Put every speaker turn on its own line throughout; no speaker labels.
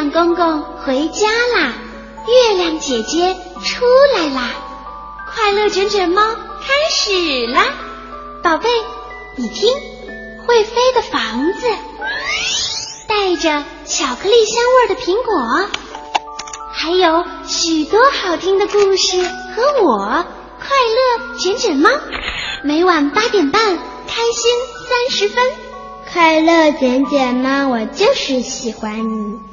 亮公公回家啦，月亮姐姐出来啦，快乐卷卷猫开始啦！宝贝，你听，会飞的房子，带着巧克力香味的苹果，还有许多好听的故事和我，快乐卷卷猫，每晚八点半，开心三十分。
快乐卷卷猫，我就是喜欢你。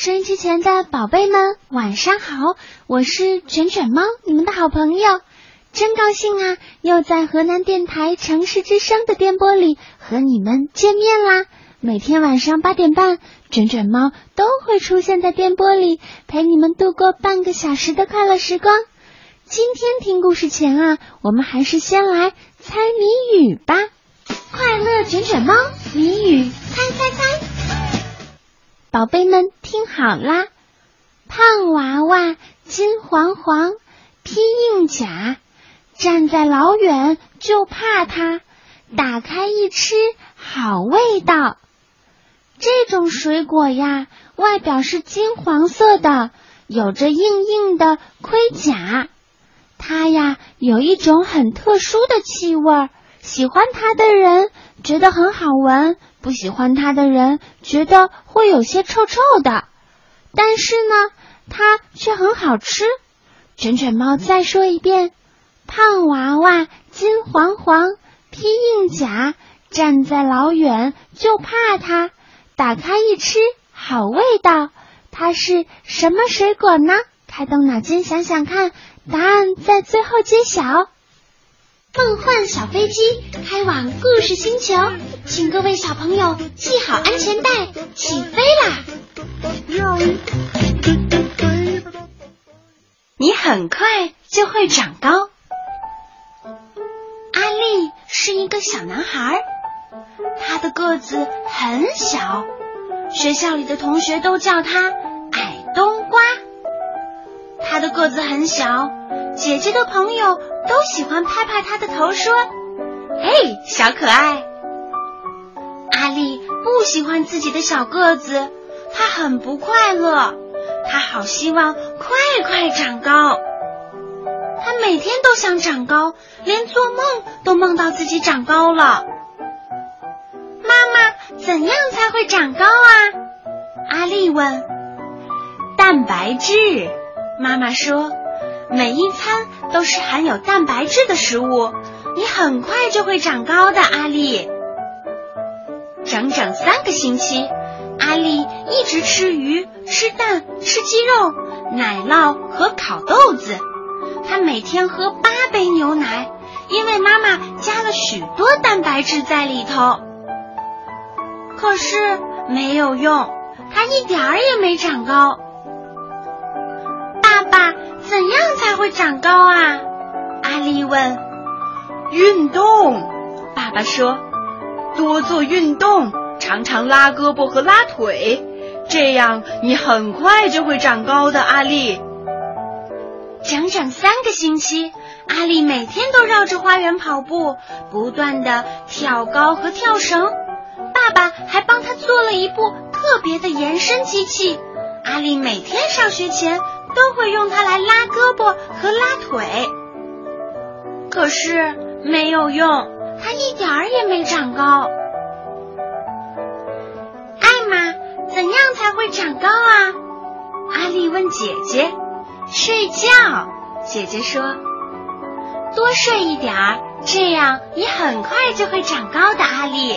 收音机前的宝贝们，晚上好！我是卷卷猫，你们的好朋友。真高兴啊，又在河南电台城市之声的电波里和你们见面啦！每天晚上八点半，卷卷猫都会出现在电波里，陪你们度过半个小时的快乐时光。今天听故事前啊，我们还是先来猜谜语吧。快乐卷卷猫谜语猜猜猜，宝贝们听好啦！胖娃娃金黄黄，披硬甲，站在老远就怕它，打开一吃好味道。这种水果呀，外表是金黄色的，有着硬硬的盔甲。它呀，有一种很特殊的气味，喜欢它的人觉得很好闻，不喜欢它的人觉得会有些臭臭的。但是呢，它却很好吃。卷卷猫再说一遍：胖娃娃金黄黄，披硬甲，站在老远就怕它。打开一吃，好味道。它是什么水果呢？开动脑筋想想看，答案在最后揭晓。梦幻小飞机开往故事星球，请各位小朋友系好安全带，起飞啦！你很快就会长高。阿力是一个小男孩。他的个子很小，学校里的同学都叫他矮冬瓜。他的个子很小，姐姐的朋友都喜欢拍拍他的头，说：“嘿，小可爱。”阿丽不喜欢自己的小个子，她很不快乐，她好希望快快长高。她每天都想长高，连做梦都梦到自己长高了。妈妈怎样才会长高啊？阿丽问。蛋白质，妈妈说，每一餐都是含有蛋白质的食物，你很快就会长高的。阿丽，整整三个星期，阿丽一直吃鱼、吃蛋、吃鸡肉、奶酪和烤豆子。她每天喝八杯牛奶，因为妈妈加了许多蛋白质在里头。可是没有用，他一点儿也没长高。爸爸，怎样才会长高啊？阿丽问。
运动，爸爸说，多做运动，常常拉胳膊和拉腿，这样你很快就会长高的。阿丽，
整整三个星期，阿丽每天都绕着花园跑步，不断的跳高和跳绳。爸爸还帮他做了一部特别的延伸机器，阿丽每天上学前都会用它来拉胳膊和拉腿。可是没有用，它一点儿也没长高。艾玛，怎样才会长高啊？阿丽问姐姐。睡觉，姐姐说，多睡一点儿，这样你很快就会长高的。阿丽。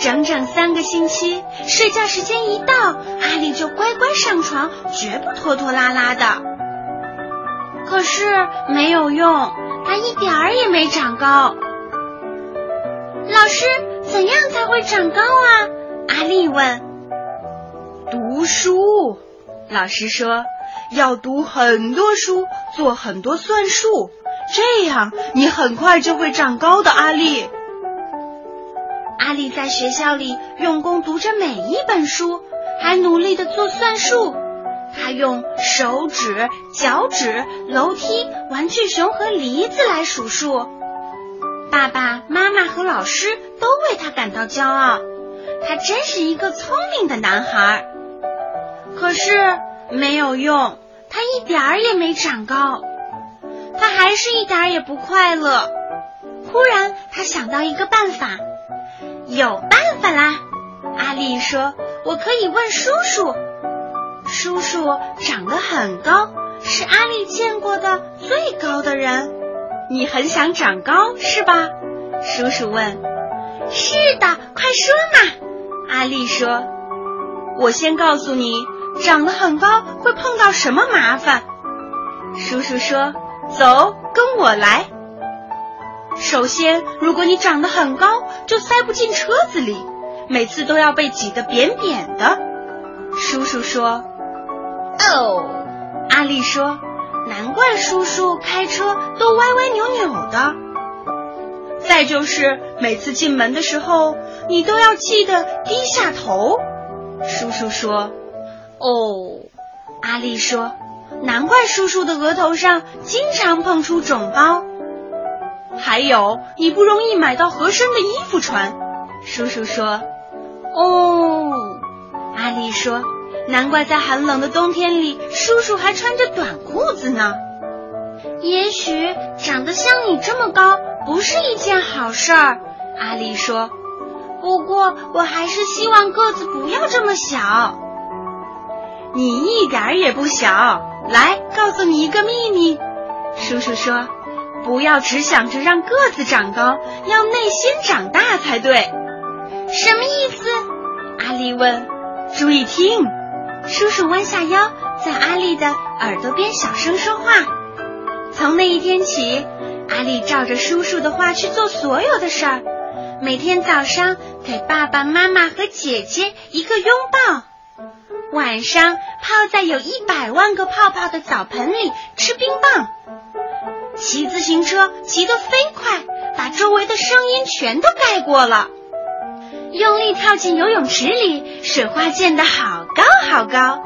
整整三个星期，睡觉时间一到，阿丽就乖乖上床，绝不拖拖拉拉的。可是没有用，她一点儿也没长高。老师，怎样才会长高啊？阿丽问。
读书，老师说要读很多书，做很多算术，这样你很快就会长高的。阿丽。
阿丽在学校里用功读着每一本书，还努力的做算术。他用手指、脚趾、楼梯、玩具熊和梨子来数数。爸爸妈妈和老师都为他感到骄傲，他真是一个聪明的男孩。可是没有用，他一点儿也没长高，他还是一点儿也不快乐。忽然，他想到一个办法，有办法啦！阿丽说：“我可以问叔叔。”叔叔长得很高，是阿丽见过的最高的人。你很想长高是吧？叔叔问。是的，快说嘛！阿丽说。我先告诉你，长得很高会碰到什么麻烦。叔叔说：“走，跟我来。”首先，如果你长得很高，就塞不进车子里，每次都要被挤得扁扁的。叔叔说：“哦。”阿丽说：“难怪叔叔开车都歪歪扭扭的。”再就是每次进门的时候，你都要记得低下头。叔叔说：“哦。”阿丽说：“难怪叔叔的额头上经常碰出肿包。”还有，你不容易买到合身的衣服穿。叔叔说：“哦。”阿丽说：“难怪在寒冷的冬天里，叔叔还穿着短裤子呢。”也许长得像你这么高不是一件好事儿，阿丽说。不过我还是希望个子不要这么小。你一点儿也不小。来，告诉你一个秘密。叔叔说。不要只想着让个子长高，要内心长大才对。什么意思？阿丽问。注意听，叔叔弯下腰，在阿丽的耳朵边小声说话。从那一天起，阿丽照着叔叔的话去做所有的事儿。每天早上给爸爸妈妈和姐姐一个拥抱，晚上泡在有一百万个泡泡的澡盆里吃冰棒。骑自行车骑得飞快，把周围的声音全都盖过了。用力跳进游泳池里，水花溅得好高好高。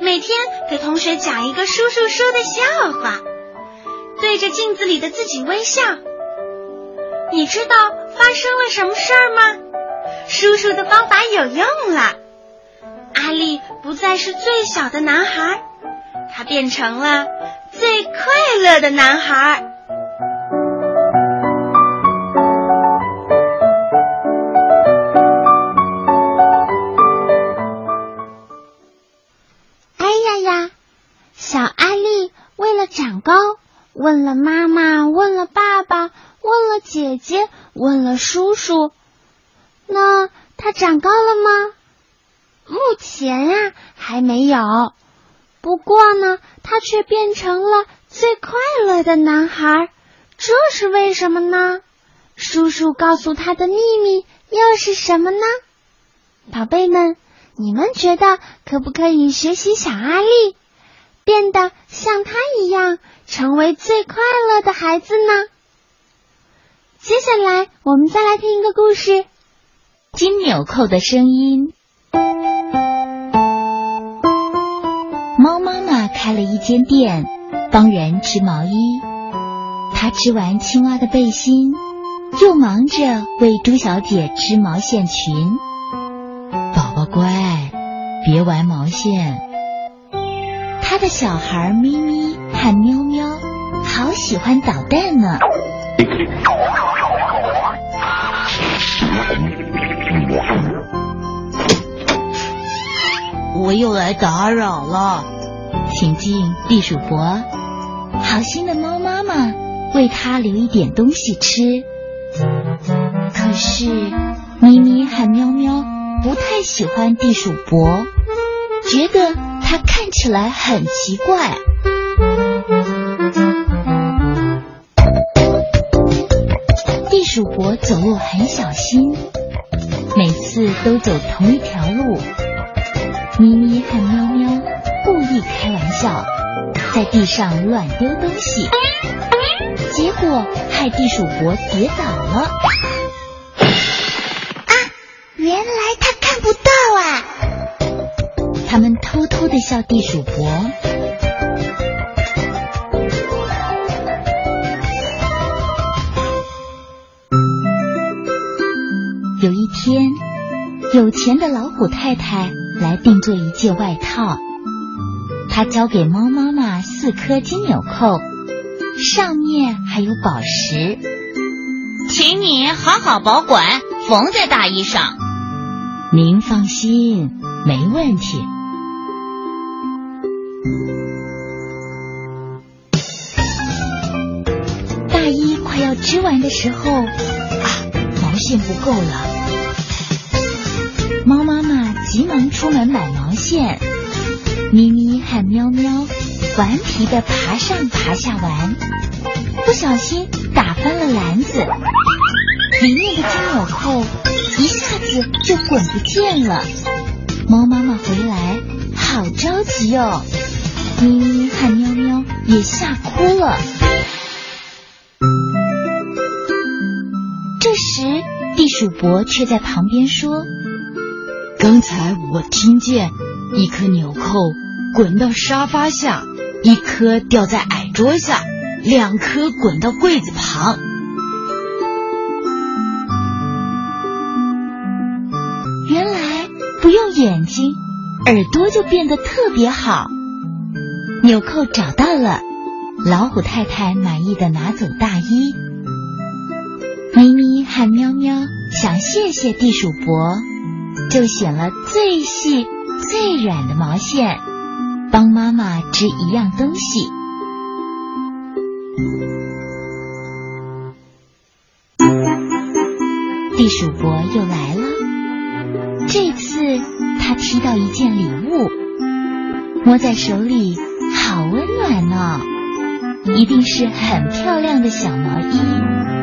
每天给同学讲一个叔叔说的笑话，对着镜子里的自己微笑。你知道发生了什么事儿吗？叔叔的方法有用了。阿力不再是最小的男孩，他变成了。最快乐的男孩。
哎呀呀！小艾丽为了长高，问了妈妈，问了爸爸，问了姐姐，问了叔叔。那她长高了吗？目前呀，还没有。不过呢，他却变成了最快乐的男孩，这是为什么呢？叔叔告诉他的秘密又是什么呢？宝贝们，你们觉得可不可以学习小阿力，变得像他一样，成为最快乐的孩子呢？接下来，我们再来听一个故事，《
金纽扣的声音》。开了一间店，帮人织毛衣。他织完青蛙的背心，又忙着为猪小姐织毛线裙。宝宝乖，别玩毛线。他的小孩咪咪和喵喵好喜欢捣蛋呢。
我又来打扰了，
请进，地鼠伯。好心的猫妈妈为他留一点东西吃。可是咪咪和喵喵不太喜欢地鼠伯，觉得他看起来很奇怪。地鼠伯走路很小心，每次都走同一条路。咪咪和喵喵开玩笑，在地上乱丢东西，结果害地鼠伯跌倒了。
啊，原来他看不到啊！
他们偷偷的笑地鼠伯。有一天，有钱的老虎太太来定做一件外套，她交给猫妈妈四颗金纽扣，上面还有宝石，
请你好好保管，缝在大衣上。
您放心，没问题。大衣快要织完的时候，啊，毛线不够了。猫妈妈急忙出门买毛线，咪咪和喵喵顽皮的爬上爬下玩，不小心打翻了篮子，里面的金纽扣一下子就滚不见了。猫妈妈回来，好着急哦。咪咪和喵喵也吓哭了。这时，地鼠伯却在旁边说：“
刚才我听见一颗纽扣滚到沙发下，一颗掉在矮桌下，两颗滚到柜子旁。
原来不用眼睛，耳朵就变得特别好。”纽扣找到了，老虎太太满意的拿走大衣。咪咪和喵喵想谢谢地鼠伯，就选了最细最软的毛线，帮妈妈织一样东西。地鼠伯又来了，这次他提到一件礼物，摸在手里。好温暖呢，一定是很漂亮的小毛衣。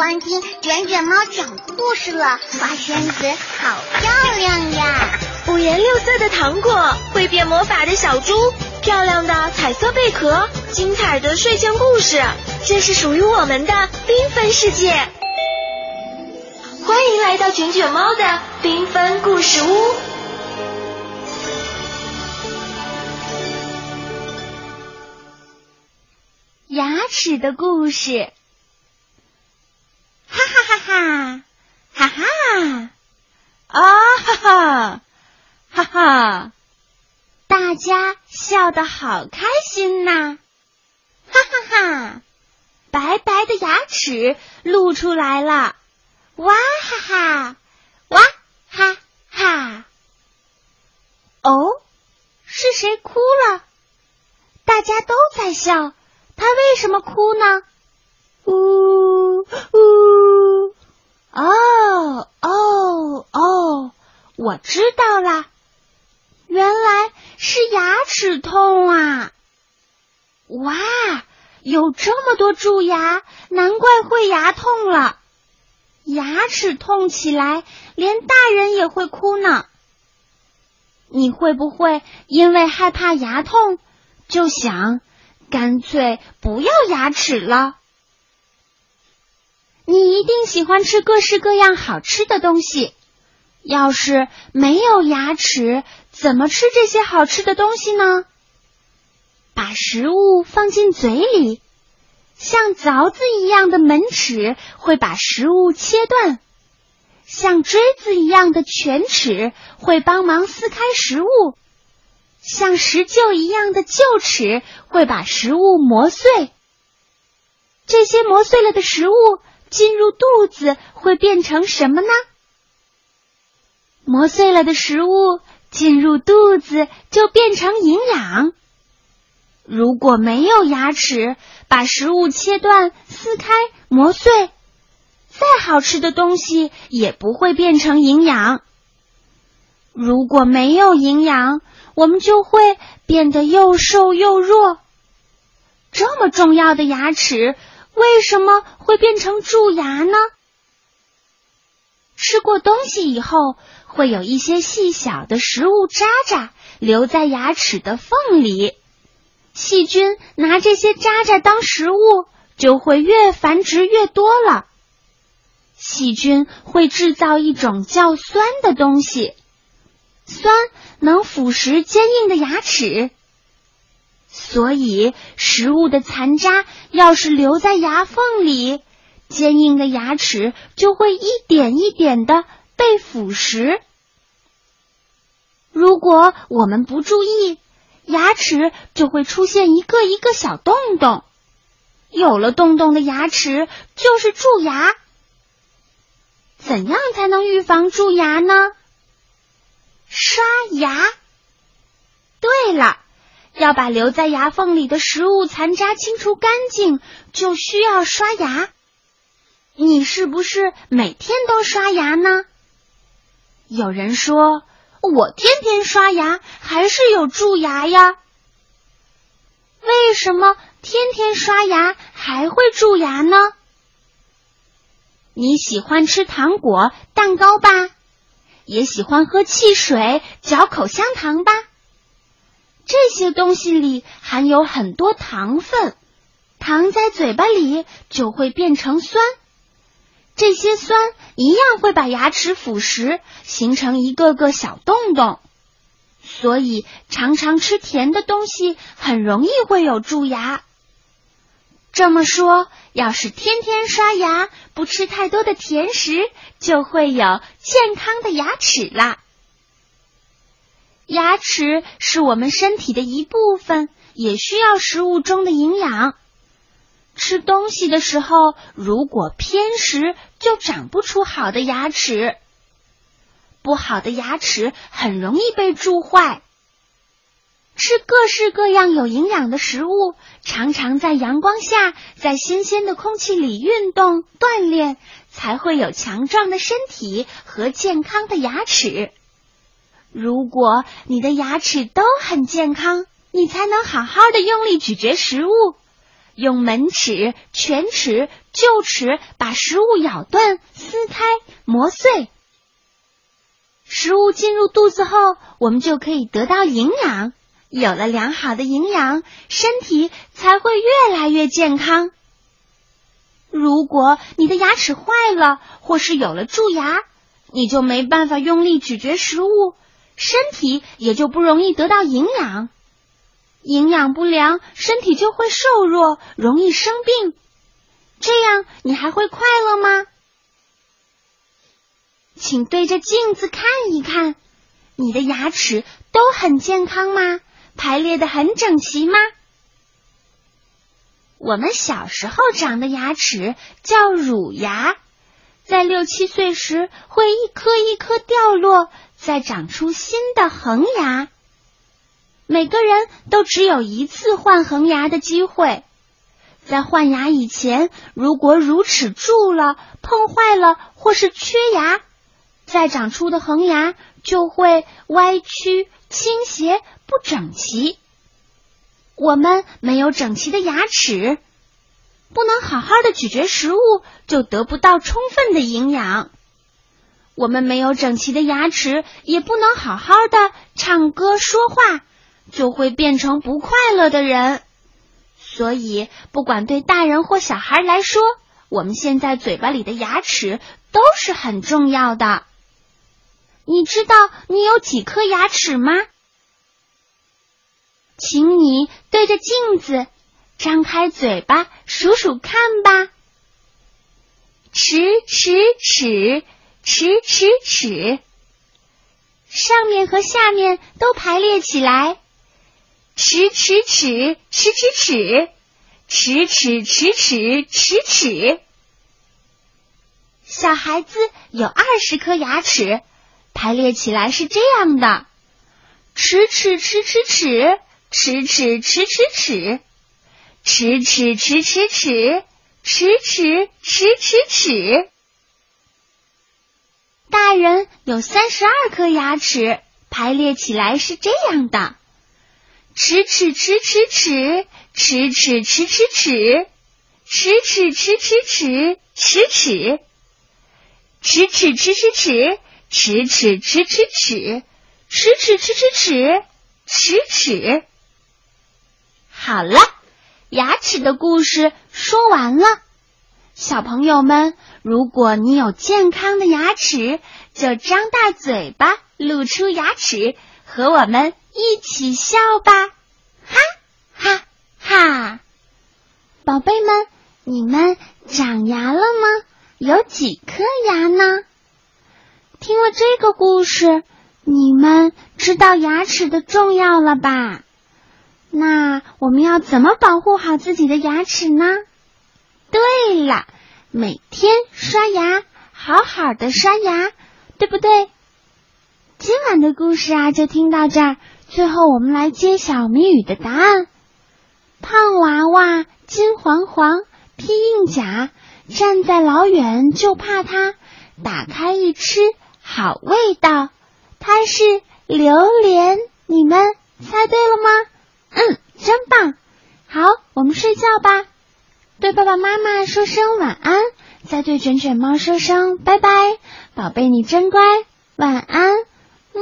欢听卷卷猫讲故事了，花仙子好漂亮呀！
五颜六色的糖果，会变魔法的小猪，漂亮的彩色贝壳，精彩的睡前故事，这是属于我们的缤纷世界。欢迎来到卷卷猫的缤纷故事屋。
牙齿的故事。哈哈哈哈，哈哈，
啊哈哈，哈哈，
大家笑得好开心呐！哈哈哈，白白的牙齿露出来了，哇哈哈，哇哈哈。哦，是谁哭了？大家都在笑，他为什么哭呢？呜呜，哦哦哦，我知道啦，原来是牙齿痛啊！哇，有这么多蛀牙，难怪会牙痛了。牙齿痛起来，连大人也会哭呢。你会不会因为害怕牙痛，就想干脆不要牙齿了？你一定喜欢吃各式各样好吃的东西。要是没有牙齿，怎么吃这些好吃的东西呢？把食物放进嘴里，像凿子一样的门齿会把食物切断，像锥子一样的犬齿会帮忙撕开食物，像石臼一样的臼齿会把食物磨碎。这些磨碎了的食物。进入肚子会变成什么呢？磨碎了的食物进入肚子就变成营养。如果没有牙齿把食物切断、撕开、磨碎，再好吃的东西也不会变成营养。如果没有营养，我们就会变得又瘦又弱。这么重要的牙齿。为什么会变成蛀牙呢？吃过东西以后，会有一些细小的食物渣渣留在牙齿的缝里。细菌拿这些渣渣当食物，就会越繁殖越多了。细菌会制造一种叫酸的东西，酸能腐蚀坚硬的牙齿。所以，食物的残渣要是留在牙缝里，坚硬的牙齿就会一点一点的被腐蚀。如果我们不注意，牙齿就会出现一个一个小洞洞。有了洞洞的牙齿就是蛀牙。怎样才能预防蛀牙呢？刷牙。对了。要把留在牙缝里的食物残渣清除干净，就需要刷牙。你是不是每天都刷牙呢？有人说，我天天刷牙还是有蛀牙呀。为什么天天刷牙还会蛀牙呢？你喜欢吃糖果、蛋糕吧？也喜欢喝汽水、嚼口香糖吧？这些东西里含有很多糖分，糖在嘴巴里就会变成酸，这些酸一样会把牙齿腐蚀，形成一个个小洞洞。所以常常吃甜的东西很容易会有蛀牙。这么说，要是天天刷牙，不吃太多的甜食，就会有健康的牙齿啦。牙齿是我们身体的一部分，也需要食物中的营养。吃东西的时候，如果偏食，就长不出好的牙齿。不好的牙齿很容易被蛀坏。吃各式各样有营养的食物，常常在阳光下，在新鲜的空气里运动锻炼，才会有强壮的身体和健康的牙齿。如果你的牙齿都很健康，你才能好好的用力咀嚼食物，用门齿、犬齿、臼齿把食物咬断、撕开、磨碎。食物进入肚子后，我们就可以得到营养。有了良好的营养，身体才会越来越健康。如果你的牙齿坏了，或是有了蛀牙，你就没办法用力咀嚼食物，身体也就不容易得到营养。营养不良，身体就会瘦弱，容易生病。这样你还会快乐吗？请对着镜子看一看，你的牙齿都很健康吗？排列的很整齐吗？我们小时候长的牙齿叫乳牙，在六七岁时会一颗一颗掉落，再长出新的恒牙。每个人都只有一次换恒牙的机会，在换牙以前，如果乳齿蛀了、碰坏了或是缺牙，再长出的恒牙就会歪曲、倾斜、不整齐。我们没有整齐的牙齿，不能好好的咀嚼食物，就得不到充分的营养。我们没有整齐的牙齿，也不能好好的唱歌说话，就会变成不快乐的人。所以，不管对大人或小孩来说，我们现在嘴巴里的牙齿都是很重要的。你知道你有几颗牙齿吗？请你对着镜子，张开嘴巴数数看吧。尺尺尺尺尺尺上面和下面都排列起来。尺尺尺尺尺尺尺尺尺尺尺尺小孩子有二十颗牙齿排列起来是这样的。尺尺尺尺尺尺尺尺尺尺齿齿齿齿齿，齿齿齿齿齿。大人有三十二颗牙齿，排列起来是这样的：齿齿齿齿齿，齿齿齿齿齿，齿齿齿齿齿，齿齿，齿齿齿齿齿，齿齿齿齿齿，齿齿齿齿齿，齿齿。好了，牙齿的故事说完了。小朋友们，如果你有健康的牙齿，就张大嘴巴，露出牙齿，和我们一起笑吧！哈哈哈！宝贝们，你们长牙了吗？有几颗牙呢？听了这个故事，你们知道牙齿的重要了吧？那我们要怎么保护好自己的牙齿呢？对了，每天刷牙，好好的刷牙，对不对？今晚的故事啊，就听到这儿。最后，我们来揭晓谜语的答案：胖娃娃金黄黄，披硬甲，站在老远就怕它，打开一吃好味道。它是榴莲，你们猜对了吗？嗯，真棒！好，我们睡觉吧。对爸爸妈妈说声晚安，再对卷卷猫说声拜拜。宝贝，你真乖，晚安。嗯